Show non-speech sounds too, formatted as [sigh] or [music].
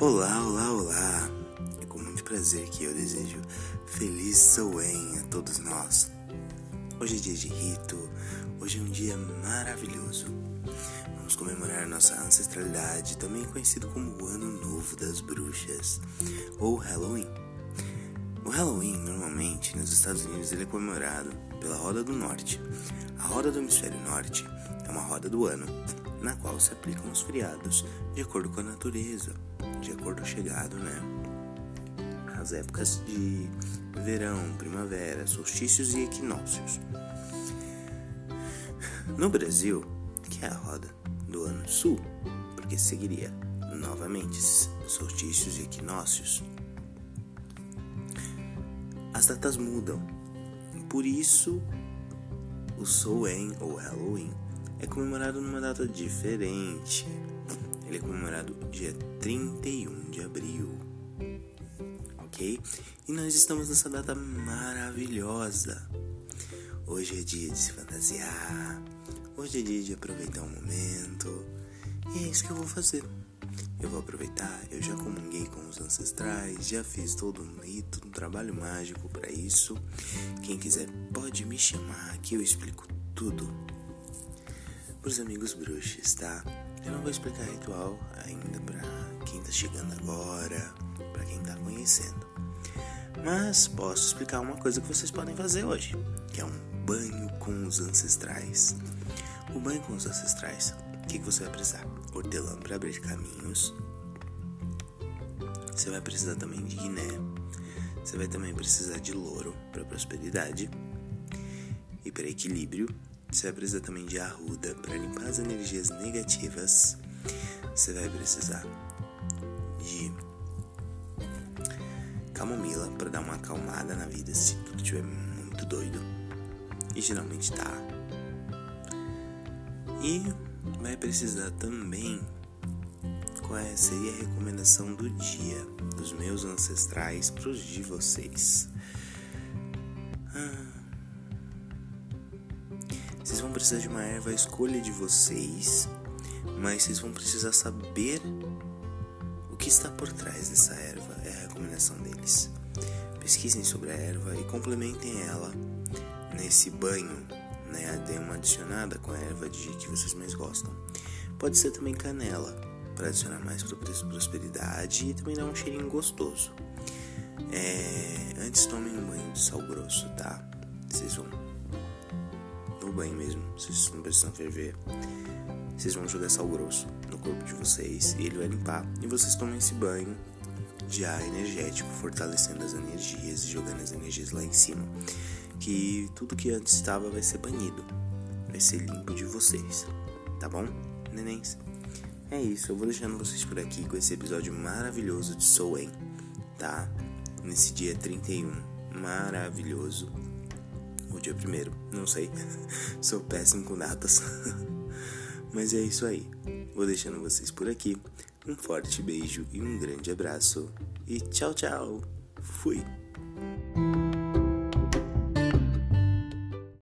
Olá, olá, olá! É com muito prazer que eu desejo feliz Soen a todos nós. Hoje é dia de rito, hoje é um dia maravilhoso. Vamos comemorar nossa ancestralidade, também conhecido como o Ano Novo das Bruxas, ou Halloween. O Halloween, normalmente, nos Estados Unidos, ele é comemorado pela Roda do Norte. A Roda do Hemisfério Norte é uma roda do ano, na qual se aplicam os feriados de acordo com a natureza, de acordo chegado, né? As épocas de verão, primavera, solstícios e equinócios. No Brasil, que é a roda do ano sul, porque seguiria novamente solstícios e equinócios, as datas mudam. Por isso, o Soen ou Halloween é comemorado numa data diferente. Ele é comemorado dia 31 de abril. Ok? E nós estamos nessa data maravilhosa. Hoje é dia de se fantasiar. Hoje é dia de aproveitar o momento. E é isso que eu vou fazer. Eu vou aproveitar, eu já comunguei com os ancestrais, já fiz todo um rito, um trabalho mágico para isso. Quem quiser pode me chamar que eu explico tudo. Para os amigos bruxos, tá? Eu não vou explicar ritual ainda para quem tá chegando agora, para quem tá conhecendo. Mas posso explicar uma coisa que vocês podem fazer hoje, que é um banho com os ancestrais. O banho com os ancestrais o que, que você vai precisar? Hortelã para abrir caminhos. Você vai precisar também de guiné. Você vai também precisar de louro para prosperidade e para equilíbrio. Você vai precisar também de arruda para limpar as energias negativas. Você vai precisar de camomila para dar uma acalmada na vida se tudo estiver muito doido. E geralmente tá. E vai precisar também qual é, seria a recomendação do dia dos meus ancestrais para os de vocês. Ah, vocês vão precisar de uma erva à escolha de vocês, mas vocês vão precisar saber o que está por trás dessa erva, é a recomendação deles. Pesquisem sobre a erva e complementem ela nesse banho né? Dê uma adicionada com a erva de que vocês mais gostam. Pode ser também canela, para adicionar mais prosperidade e também dar um cheirinho gostoso. É, antes tomem um banho de sal grosso, tá? Vocês vão. No banho mesmo, vocês não precisam ferver. Vocês vão jogar sal grosso no corpo de vocês e ele vai limpar. E vocês tomem esse banho de ar energético, fortalecendo as energias e jogando as energias lá em cima que tudo que antes estava vai ser banido, vai ser limpo de vocês, tá bom, nenéns? É isso, eu vou deixando vocês por aqui com esse episódio maravilhoso de Soen, tá? Nesse dia 31, maravilhoso. O dia primeiro, não sei, [laughs] sou péssimo com datas. [laughs] Mas é isso aí, vou deixando vocês por aqui. Um forte beijo e um grande abraço. E tchau, tchau. Fui.